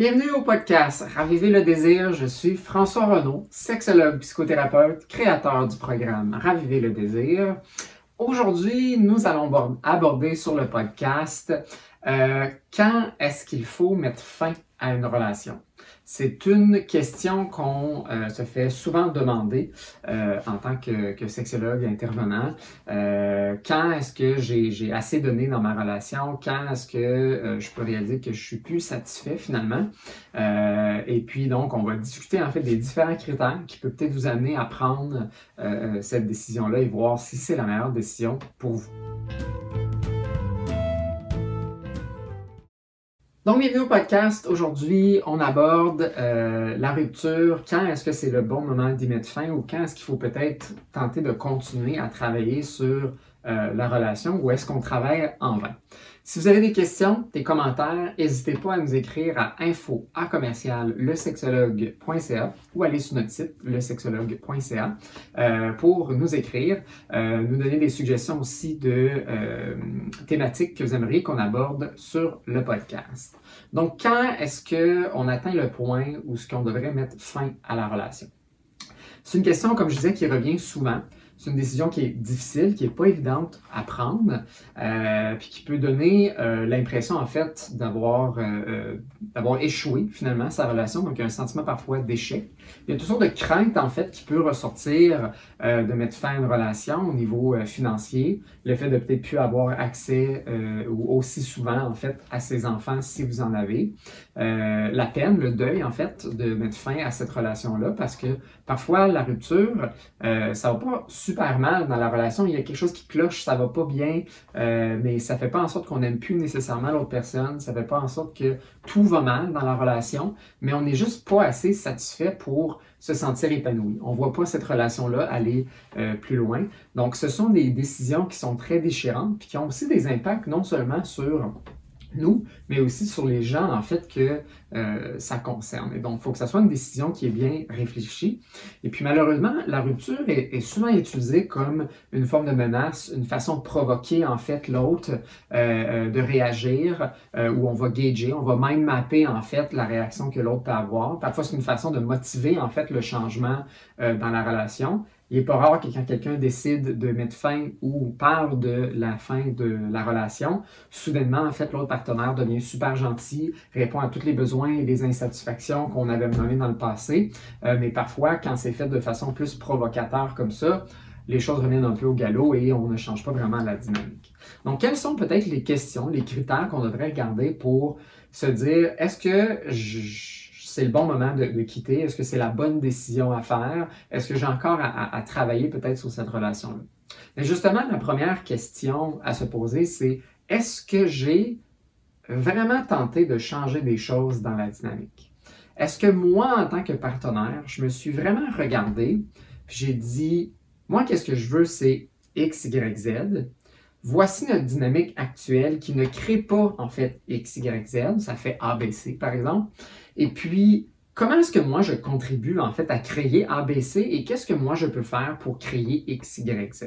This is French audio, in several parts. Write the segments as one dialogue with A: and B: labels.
A: Bienvenue au podcast Raviver le désir. Je suis François Renaud, sexologue, psychothérapeute, créateur du programme Raviver le désir. Aujourd'hui, nous allons aborder sur le podcast euh, quand est-ce qu'il faut mettre fin à une relation? C'est une question qu'on euh, se fait souvent demander euh, en tant que, sexologue intervenant. Euh, quand est-ce que j'ai assez donné dans ma relation? Quand est-ce que je peux réaliser que je suis plus satisfait finalement? et puis donc, on va discuter en fait des différents critères qui peuvent peut-être vous amener à prendre cette décision-là et voir si c'est la meilleure décision pour vous. Donc, bienvenue au podcast. Aujourd'hui, on aborde euh, la rupture. Quand est-ce que c'est le bon moment d'y mettre fin ou quand est-ce qu'il faut peut-être tenter de continuer à travailler sur euh, la relation ou est-ce qu'on travaille en vain? Si vous avez des questions, des commentaires, n'hésitez pas à nous écrire à info à ou aller sur notre site lesexologue.ca euh, pour nous écrire, euh, nous donner des suggestions aussi de euh, thématiques que vous aimeriez qu'on aborde sur le podcast. Donc, quand est-ce qu'on atteint le point où ce qu'on devrait mettre fin à la relation? C'est une question, comme je disais, qui revient souvent. C'est une décision qui est difficile, qui n'est pas évidente à prendre, euh, puis qui peut donner euh, l'impression, en fait, d'avoir euh, d'avoir échoué, finalement, sa relation. Donc, il y a un sentiment parfois d'échec. Il y a toutes sortes de craintes, en fait, qui peuvent ressortir de mettre fin à une relation au niveau financier. Le fait de peut-être plus avoir accès ou aussi souvent, en fait, à ses enfants si vous en avez. la peine, le deuil, en fait, de mettre fin à cette relation-là, parce que parfois, la rupture, ça va pas super mal dans la relation, il y a quelque chose qui cloche, ça va pas bien, euh, mais ça fait pas en sorte qu'on n'aime plus nécessairement l'autre personne, ça fait pas en sorte que tout va mal dans la relation, mais on n'est juste pas assez satisfait pour se sentir épanoui. On voit pas cette relation-là aller euh, plus loin. Donc, ce sont des décisions qui sont très déchirantes, puis qui ont aussi des impacts non seulement sur nous, mais aussi sur les gens, en fait, que euh, ça concerne. Et donc, il faut que ça soit une décision qui est bien réfléchie. Et puis, malheureusement, la rupture est, souvent utilisée comme une forme de menace, une façon de provoquer, en fait, l'autre, euh, euh, de réagir, où on va gager, on va mind mapper, en fait, la réaction que l'autre peut avoir. Parfois, c'est une façon de motiver, en fait, le changement dans la relation. Il n'est pas rare que quand quelqu'un décide de mettre fin ou parle de la fin de la relation, soudainement, en fait, l'autre partenaire devient super gentil, répond à tous les besoins et les insatisfactions qu'on avait menés dans le passé. Euh, mais parfois, quand c'est fait de façon plus provocateur comme ça, les choses reviennent un peu au galop et on ne change pas vraiment la dynamique. Donc, quelles sont peut-être les questions, les critères qu'on devrait regarder pour se dire, est-ce que je c'est le bon moment de, quitter? Est-ce que c'est la bonne décision à faire? Est-ce que j'ai encore à, travailler peut-être sur cette relation-là? Mais justement, la première question à se poser, c'est est-ce que j'ai vraiment tenté de changer des choses dans la dynamique? Est-ce que moi, en tant que partenaire, je me suis vraiment regardé, j'ai dit, moi, qu'est-ce que je veux, c'est X, Y, Z. Voici notre dynamique actuelle qui ne crée pas, en fait, X, Y, Z. Ça fait ABC, par exemple. Et puis, comment est-ce que moi je contribue en fait à créer ABC et qu'est-ce que moi je peux faire pour créer X, Y?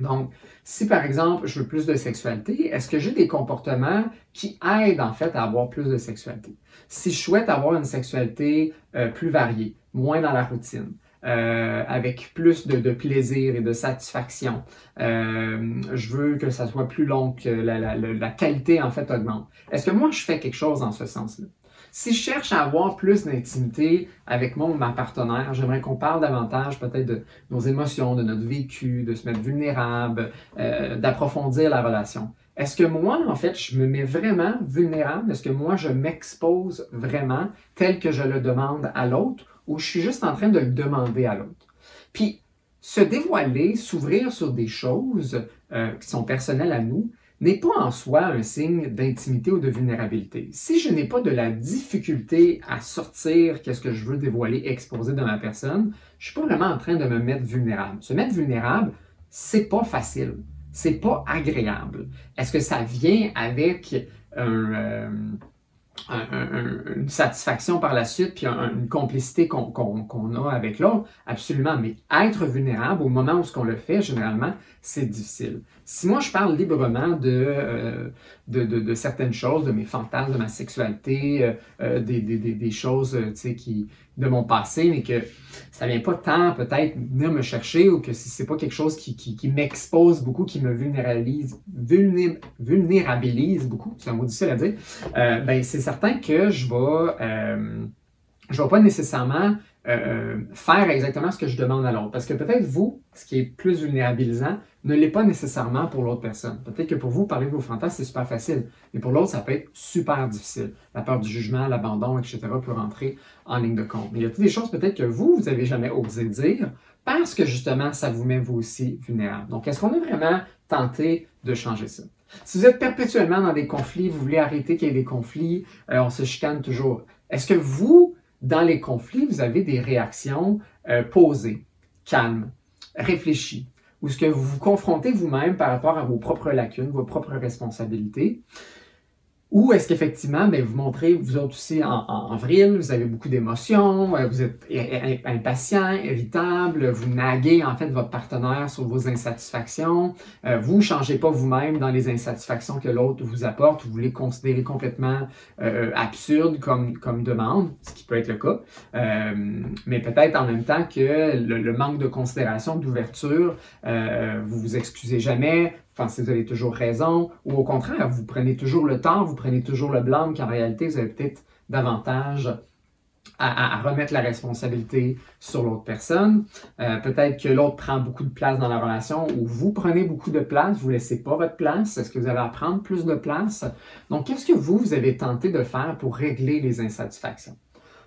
A: Donc, si par exemple je veux plus de sexualité, est-ce que j'ai des comportements qui aident en fait à avoir plus de sexualité? Si je souhaite avoir une sexualité euh, plus variée, moins dans la routine, euh, avec plus de, plaisir et de satisfaction. Euh, je veux que ça soit plus long, que la, qualité en fait augmente. Est-ce que moi je fais quelque chose dans ce sens-là? Si je cherche à avoir plus d'intimité avec mon ma partenaire, j'aimerais qu'on parle davantage peut-être de nos émotions, de notre vécu, de se mettre vulnérable, euh, d'approfondir la relation. Est-ce que moi, en fait, je me mets vraiment vulnérable? Est-ce que moi, je m'expose vraiment tel que je le demande à l'autre? Ou je suis juste en train de le demander à l'autre? Puis, se dévoiler, s'ouvrir sur des choses euh, qui sont personnelles à nous, n'est pas en soi un signe d'intimité ou de vulnérabilité. Si je n'ai pas de la difficulté à sortir qu'est-ce que je veux dévoiler, exposer de ma personne, je suis pas vraiment en train de me mettre vulnérable. Se mettre vulnérable, c'est pas facile, c'est pas agréable. Est-ce que ça vient avec un, euh, une satisfaction par la suite, puis une complicité qu'on a avec l'autre, absolument. Mais être vulnérable au moment où ce qu'on le fait, généralement, c'est difficile. Si moi je parle librement de, euh, certaines choses, de mes fantasmes, de ma sexualité, euh, euh, des, des, des, choses qui, de mon passé, mais que ça vient pas tant peut-être venir me chercher ou que si c'est pas quelque chose qui, m'expose beaucoup, qui me vulnérabilise, vulnérabilise beaucoup, c'est un mot difficile à dire, ben c'est certain que je vais, je vais pas nécessairement euh, faire exactement ce que je demande à l'autre. Parce que peut-être vous, ce qui est plus vulnérabilisant, ne l'est pas nécessairement pour l'autre personne. Peut-être que pour vous, parler de vos fantasmes, c'est super facile. Mais pour l'autre, ça peut être super difficile. La peur du jugement, l'abandon, etc. peut rentrer en ligne de compte. Mais il y a toutes des choses peut-être que vous, vous n'avez jamais osé dire parce que justement, ça vous met vous aussi vulnérable. Donc, est-ce qu'on est vraiment tenté de changer ça? Si vous êtes perpétuellement dans des conflits, vous voulez arrêter qu'il y ait des conflits, euh, on se chicane toujours. Est-ce que vous, dans les conflits, vous avez des réactions euh, posées, calmes, réfléchies, ou ce que vous vous confrontez vous-même par rapport à vos propres lacunes, vos propres responsabilités, ou est-ce qu'effectivement, ben, vous montrez, vous êtes aussi en, en, vrille, vous avez beaucoup d'émotions, euh, vous êtes impatient, irritable, vous naguez en fait votre partenaire sur vos insatisfactions, euh, vous ne changez pas vous-même dans les insatisfactions que l'autre vous apporte, vous les considérez complètement euh, absurdes comme, comme demande, ce qui peut être le cas, mais peut-être en même temps que le, le manque de considération, d'ouverture, vous vous excusez jamais, pensez que vous avez toujours raison, ou au contraire, vous prenez toujours le temps, vous prenez toujours le blanc, qu'en réalité, vous avez peut-être davantage à, remettre la responsabilité sur l'autre personne. Euh, peut-être que l'autre prend beaucoup de place dans la relation, ou vous prenez beaucoup de place, vous ne laissez pas votre place. Est-ce que vous allez à prendre plus de place? Donc, qu'est-ce que vous, vous avez tenté de faire pour régler les insatisfactions?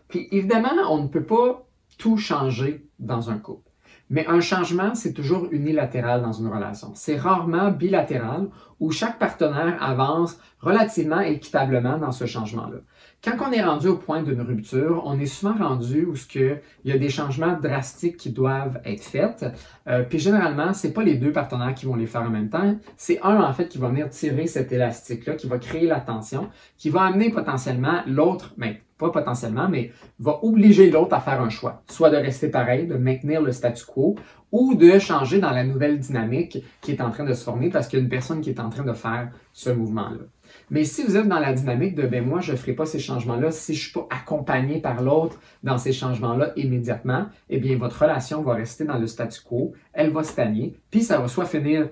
A: Puis, évidemment, on ne peut pas tout changer dans un couple. Mais un changement, c'est toujours unilatéral dans une relation. C'est rarement bilatéral où chaque partenaire avance relativement équitablement dans ce changement-là. Quand on est rendu au point d'une rupture, on est souvent rendu où que, il y a des changements drastiques qui doivent être faits. Euh, puis généralement, c'est pas les deux partenaires qui vont les faire en même temps. C'est un en fait qui va venir tirer cet élastique-là, qui va créer la tension, qui va amener potentiellement l'autre, mais ben, pas potentiellement, mais va obliger l'autre à faire un choix, soit de rester pareil, de maintenir le statu quo, ou de changer dans la nouvelle dynamique qui est en train de se former parce qu'il y a une personne qui est en train de faire ce mouvement-là. Mais si vous êtes dans la dynamique de ben moi je ne ferai pas ces changements-là si je ne suis pas accompagné par l'autre dans ces changements-là immédiatement, eh bien votre relation va rester dans le statu quo, elle va stagner, puis ça va soit finir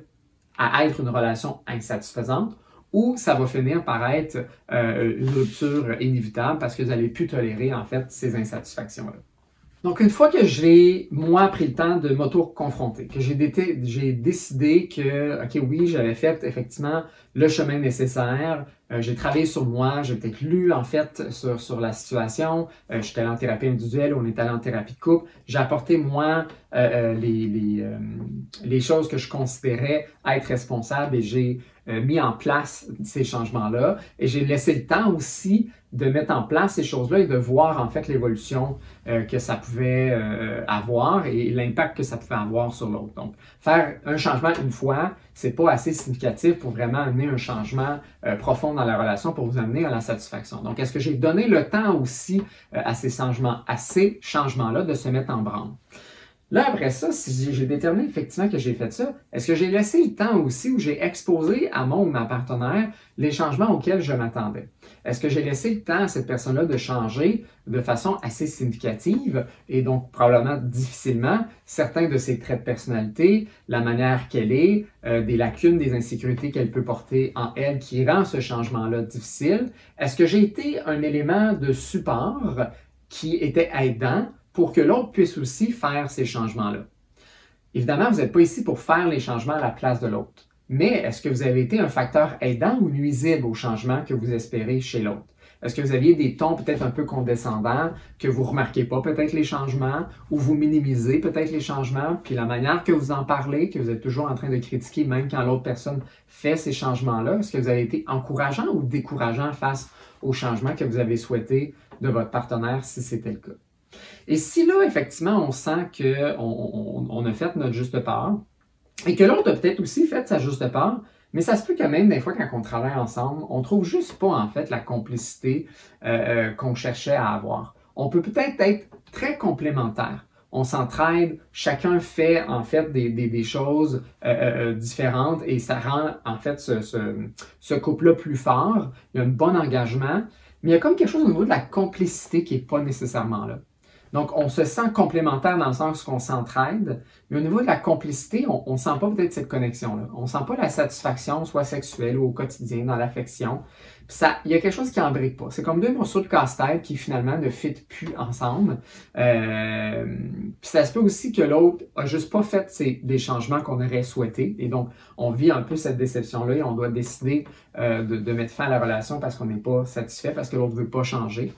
A: à être une relation insatisfaisante ou ça va finir par être euh, une rupture inévitable parce que vous n'allez plus tolérer en fait ces insatisfactions-là. Donc, une fois que j'ai, moi, pris le temps de m'auto-confronter, que j'ai, décidé que, OK, oui, j'avais fait effectivement le chemin nécessaire, euh, j'ai travaillé sur moi, j'ai peut-être lu, en fait, sur, sur la situation, euh, j'étais allé en thérapie individuelle, on est allé en thérapie de couple, j'ai apporté, moi, euh, les, les, les, choses que je considérais être responsables et j'ai mis en place ces changements-là. Et j'ai laissé le temps aussi de mettre en place ces choses-là et de voir en fait l'évolution euh, que ça pouvait euh, avoir et l'impact que ça pouvait avoir sur l'autre. Donc, faire un changement une fois, c'est pas assez significatif pour vraiment amener un changement euh, profond dans la relation pour vous amener à la satisfaction. Donc, est-ce que j'ai donné le temps aussi à ces changements, à ces changements-là de se mettre en branle? Là, après ça, si j'ai déterminé effectivement que j'ai fait ça, est-ce que j'ai laissé le temps aussi où j'ai exposé à mon ou ma partenaire les changements auxquels je m'attendais? Est-ce que j'ai laissé le temps à cette personne-là de changer de façon assez significative et donc probablement difficilement certains de ses traits de personnalité, la manière qu'elle est, euh, des lacunes, des insécurités qu'elle peut porter en elle qui rend ce changement-là difficile? Est-ce que j'ai été un élément de support qui était aidant pour que l'autre puisse aussi faire ces changements-là. Évidemment, vous n'êtes pas ici pour faire les changements à la place de l'autre. Mais est-ce que vous avez été un facteur aidant ou nuisible au changement que vous espérez chez l'autre? Est-ce que vous aviez des tons peut-être un peu condescendants, que vous ne remarquez pas peut-être les changements, ou vous minimisez peut-être les changements, puis la manière que vous en parlez, que vous êtes toujours en train de critiquer même quand l'autre personne fait ces changements-là, est-ce que vous avez été encourageant ou décourageant face aux changements que vous avez souhaités de votre partenaire si c'était le cas? Et si là, effectivement, on sent qu'on on, a fait notre juste part, et que l'autre a peut-être aussi fait sa juste part, Mais ça se peut que même des fois, quand on travaille ensemble, on trouve juste pas en fait la complicité euh, euh, qu'on cherchait à avoir. On peut peut-être être très complémentaires. On s'entraide, chacun fait en fait des, choses euh, différentes et ça rend en fait ce, ce couple-là plus fort. Il y a un bon engagement, mais il y a comme quelque chose au niveau de la complicité qui n'est pas nécessairement là. Donc, on se sent complémentaire dans le sens qu'on s'entraide, mais au niveau de la complicité, on ne sent pas peut-être cette connexion-là. On ne sent pas la satisfaction, soit sexuelle ou au quotidien, dans l'affection. Il y a quelque chose qui n'embrique pas. C'est comme deux morceaux de casse-tête qui finalement ne fit plus ensemble. Euh, puis ça se peut aussi que l'autre a juste pas fait des changements qu'on aurait souhaités. Et donc, on vit un peu cette déception-là et on doit décider euh, de, de, mettre fin à la relation parce qu'on n'est pas satisfait, parce que l'autre ne veut pas changer.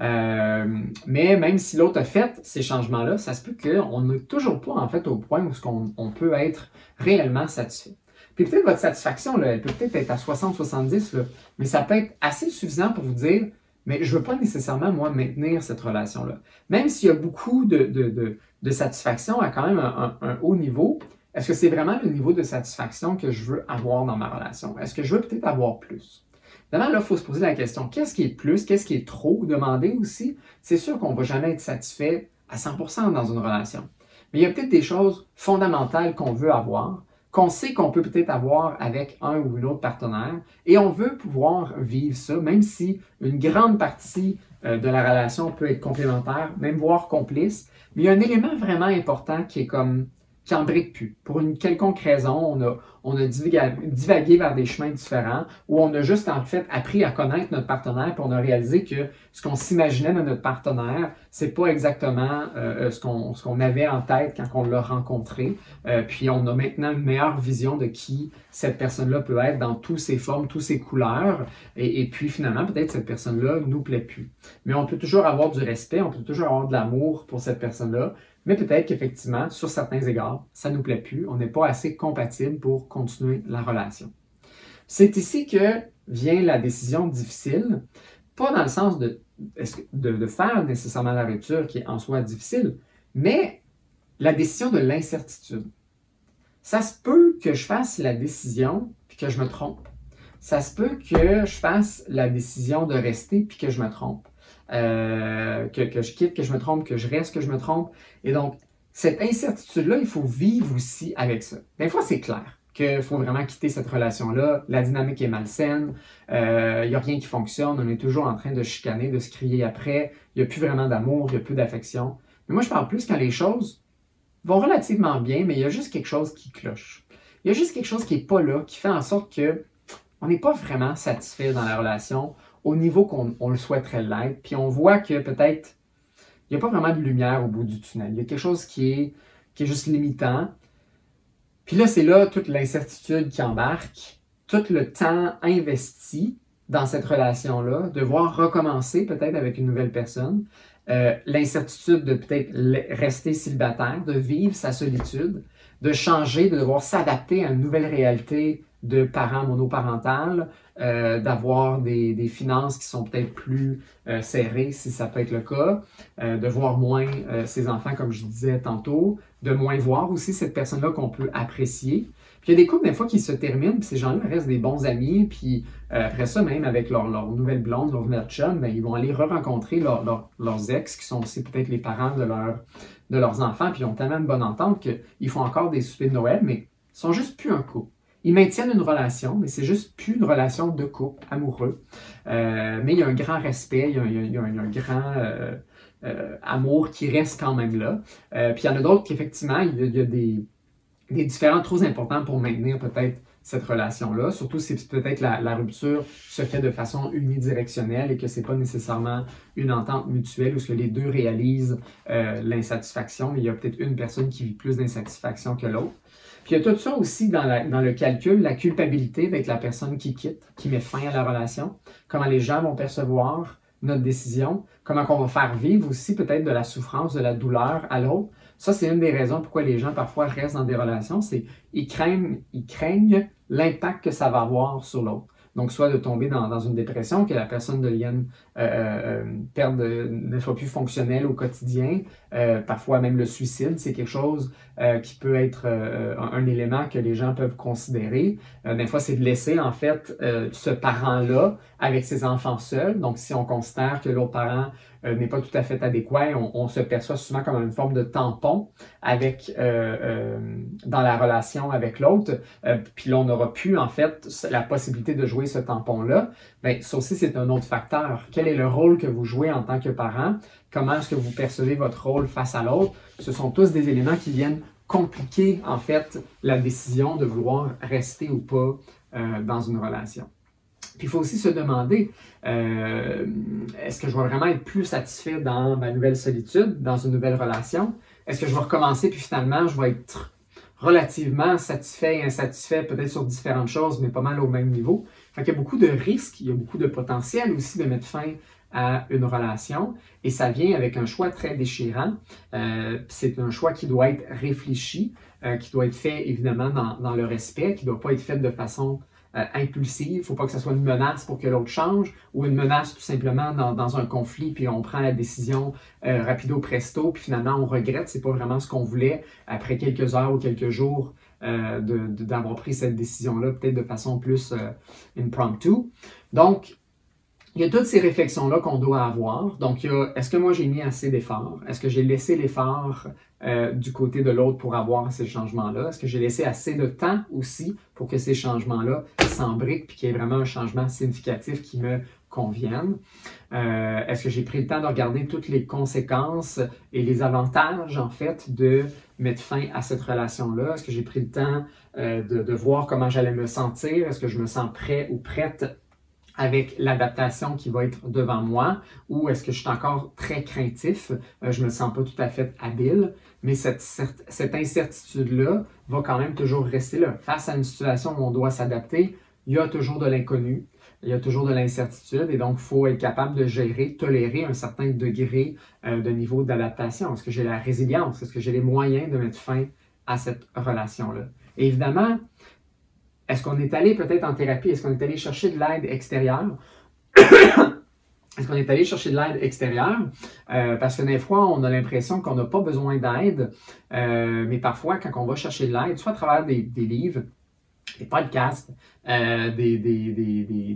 A: Euh, mais même si l'autre a fait ces changements-là, ça se peut qu'on n'est toujours pas en fait au point où on, peut être réellement satisfait. Puis peut-être votre satisfaction, là, elle peut peut-être être à 60-70, mais ça peut être assez suffisant pour vous dire, mais je ne veux pas nécessairement, moi, maintenir cette relation-là. Même s'il y a beaucoup de, satisfaction à quand même un, haut niveau, est-ce que c'est vraiment le niveau de satisfaction que je veux avoir dans ma relation? Est-ce que je veux peut-être avoir plus? Évidemment, là, il faut se poser la question, qu'est-ce qui est plus, qu'est-ce qui est trop demandé aussi? C'est sûr qu'on ne va jamais être satisfait à 100% dans une relation. Mais il y a peut-être des choses fondamentales qu'on veut avoir, qu'on sait qu'on peut peut-être avoir avec un ou une autre partenaire, et on veut pouvoir vivre ça, même si une grande partie euh, de la relation peut être complémentaire, même voire complice. Mais il y a un élément vraiment important qui est comme qui brique plus. Pour une quelconque raison, on a, on a divagué, vers des chemins différents où on a juste en fait appris à connaître notre partenaire, puis on a réalisé que ce qu'on s'imaginait de notre partenaire, c'est pas exactement euh, ce qu'on ce qu'on avait en tête quand on l'a rencontré. Euh, puis on a maintenant une meilleure vision de qui cette personne-là peut être dans toutes ses formes, toutes ses couleurs. Et, et puis finalement, peut-être cette personne-là nous plaît plus. Mais on peut toujours avoir du respect, on peut toujours avoir de l'amour pour cette personne-là mais peut-être qu'effectivement, sur certains égards, ça ne nous plaît plus, on n'est pas assez compatible pour continuer la relation. C'est ici que vient la décision difficile, pas dans le sens de, faire nécessairement la rupture qui est en soi difficile, mais la décision de l'incertitude. Ça se peut que je fasse la décision puis que je me trompe. Ça se peut que je fasse la décision de rester puis que je me trompe. Euh, que, que, je quitte, que je me trompe, que je reste, que je me trompe. Et donc, cette incertitude-là, il faut vivre aussi avec ça. Des fois, c'est clair qu'il faut vraiment quitter cette relation-là. La dynamique est malsaine, euh, il n'y a rien qui fonctionne, on est toujours en train de chicaner, de se crier après, il n'y a plus vraiment d'amour, il n'y a plus d'affection. Mais moi, je parle plus quand les choses vont relativement bien, mais il y a juste quelque chose qui cloche. Il y a juste quelque chose qui n'est pas là, qui fait en sorte que on n'est pas vraiment satisfait dans la relation au niveau qu'on le souhaiterait l'être, puis on voit que peut-être il n'y a pas vraiment de lumière au bout du tunnel. Il y a quelque chose qui est, qui est juste limitant. Puis là, c'est là toute l'incertitude qui embarque, tout le temps investi dans cette relation-là, devoir recommencer peut-être avec une nouvelle personne, euh, l'incertitude de peut-être rester célibataire, de vivre sa solitude, de changer, de devoir s'adapter à une nouvelle réalité de parents monoparentales, euh, d'avoir des, des, finances qui sont peut-être plus euh, serrées, si ça peut être le cas, euh, de voir moins ses enfants, comme je disais tantôt, de moins voir aussi cette personne-là qu'on peut apprécier. Puis il y a des couples, des fois, qui se terminent, puis ces gens-là restent des bons amis, puis après ça, même avec leur, nouvelle blonde, leur nouvelle chum, ben, ils vont aller re-rencontrer leur, leurs ex, qui sont aussi peut-être les parents de, de leurs enfants, puis ils ont tellement de bonne entente qu'ils font encore des soupers de Noël, mais ils sont juste plus un couple. Ils maintiennent une relation, mais c'est juste plus une relation de couple amoureux. Euh, mais il y a un grand respect, il y a, un, grand euh, euh, amour qui reste quand même là. puis il y en a d'autres qui, effectivement, il y a, des, des différences trop importantes pour maintenir peut-être cette relation-là, surtout si peut-être la, la, rupture se fait de façon unidirectionnelle et que c'est pas nécessairement une entente mutuelle où ce que les deux réalisent l'insatisfaction, mais il y a peut-être une personne qui vit plus d'insatisfaction que l'autre. Puis il y a tout ça aussi dans, le calcul, la culpabilité d'être la personne qui quitte, qui met fin à la relation, comment les gens vont percevoir notre décision, comment on va faire vivre aussi peut-être de la souffrance, de la douleur à l'autre. Ça, c'est une des raisons pourquoi les gens parfois restent dans des relations, c'est ils craignent, ils craignent l'impact que ça va avoir sur l'autre. Donc, soit de tomber dans, une dépression, que la personne devienne, euh, perde, ne soit plus fonctionnelle au quotidien. parfois même le suicide, c'est quelque chose qui peut être un, élément que les gens peuvent considérer. des fois, c'est de laisser en fait ce parent-là avec ses enfants seuls. Donc, si on considère que l'autre parent euh, n'est pas tout à fait adéquat. On, se perçoit souvent comme une forme de tampon avec, euh, euh, dans la relation avec l'autre. puis là, on n'aura plus, en fait, la possibilité de jouer ce tampon-là. Bien, ça aussi, c'est un autre facteur. Quel est le rôle que vous jouez en tant que parent? Comment est-ce que vous percevez votre rôle face à l'autre? Ce sont tous des éléments qui viennent compliquer, en fait, la décision de vouloir rester ou pas dans une relation. Puis il faut aussi se demander, euh, est-ce que je vais vraiment être plus satisfait dans ma nouvelle solitude, dans une nouvelle relation? Est-ce que je vais recommencer, puis finalement, je vais être relativement satisfait et insatisfait, peut-être sur différentes choses, mais pas mal au même niveau. Qu'il y a beaucoup de risques, il y a beaucoup de potentiel aussi de mettre fin à une relation, et ça vient avec un choix très déchirant. Euh, c'est un choix qui doit être réfléchi, euh, qui doit être fait évidemment dans, dans le respect, qui ne doit pas être fait de façon euh, impulsive. Il ne faut pas que ce soit une menace pour que l'autre change ou une menace tout simplement dans, un conflit, puis on prend la décision euh, rapido presto, puis finalement on regrette. C'est pas vraiment ce qu'on voulait après quelques heures ou quelques jours euh, d'avoir pris cette décision-là, peut-être de façon plus impromptu. Donc, il y a toutes ces réflexions-là qu'on doit avoir. Donc, est-ce que moi j'ai mis assez d'efforts? Est-ce que j'ai laissé l'effort euh, du côté de l'autre pour avoir ces changements-là? Est-ce que j'ai laissé assez de temps aussi pour que ces changements-là s'embriquent puis qu'il y ait vraiment un changement significatif qui me convienne? Euh, est-ce que j'ai pris le temps de regarder toutes les conséquences et les avantages, en fait, de mettre fin à cette relation-là? Est-ce que j'ai pris le temps euh, de, de, voir comment j'allais me sentir? Est-ce que je me sens prêt ou prête avec l'adaptation qui va être devant moi ou est-ce que je suis encore très craintif, euh, je me sens pas tout à fait habile, mais cette, incertitude-là va quand même toujours rester là. Face à une situation où on doit s'adapter, il y a toujours de l'inconnu, il y a toujours de l'incertitude et donc il faut être capable de gérer, tolérer un certain degré euh, de niveau d'adaptation. Est-ce que j'ai la résilience? Est-ce que j'ai les moyens de mettre fin à cette relation-là? Évidemment, est-ce qu'on est allé peut-être en thérapie? Est-ce qu'on est allé chercher de l'aide extérieure? Est-ce qu'on est allé chercher de l'aide extérieure? Euh, parce que des fois, on a l'impression qu'on n'a pas besoin d'aide, euh, mais parfois, quand on va chercher de l'aide, soit à travers des, livres, des podcasts, euh, des,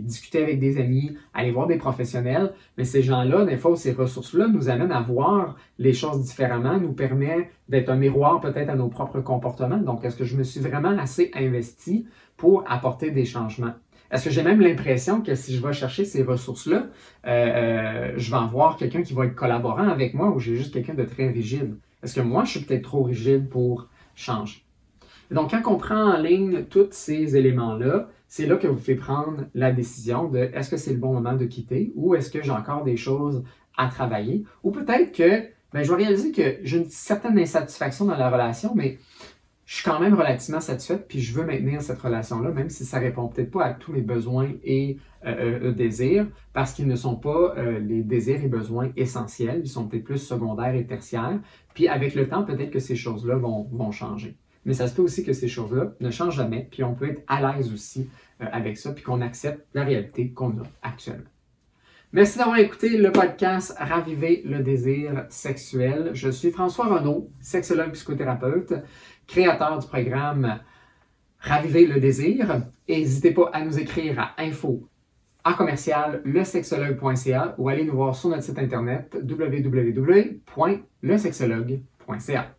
A: discuter avec des amis, aller voir des professionnels, mais ces gens-là, des fois, ces ressources-là nous amènent à voir les choses différemment, nous permet d'être un miroir peut-être à nos propres comportements. Donc, est-ce que je me suis vraiment assez investi pour apporter des changements? Est-ce que j'ai même l'impression que si je vais chercher ces ressources-là, euh, euh, je vais avoir quelqu'un qui va être collaborant avec moi ou j'ai juste quelqu'un de très rigide? Est-ce que moi, je suis peut-être trop rigide pour changer? Donc, quand on prend en ligne tous ces éléments-là, c'est là que vous faites prendre la décision de est-ce que c'est le bon moment de quitter ou est-ce que j'ai encore des choses à travailler? Ou peut-être que ben, je vais réaliser que j'ai une certaine insatisfaction dans la relation, mais je suis quand même relativement satisfaite, puis je veux maintenir cette relation-là, même si ça répond peut-être pas à tous mes besoins et euh, euh, désirs, parce qu'ils ne sont pas euh, les désirs et besoins essentiels, ils sont peut-être plus secondaires et tertiaires. Puis avec le temps, peut-être que ces choses-là vont changer. Mais ça se peut aussi que ces choses-là ne changent jamais, puis on peut être à l'aise aussi avec ça, puis qu'on accepte la réalité qu'on a actuellement. Merci d'avoir écouté le podcast Raviver le désir sexuel. Je suis François Renaud, sexologue psychothérapeute créateur du programme Raviver le désir. N'hésitez pas à nous écrire à info à commercial lesexologue.ca ou allez nous voir sur notre site internet www.lesexologue.ca.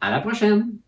A: À la prochaine!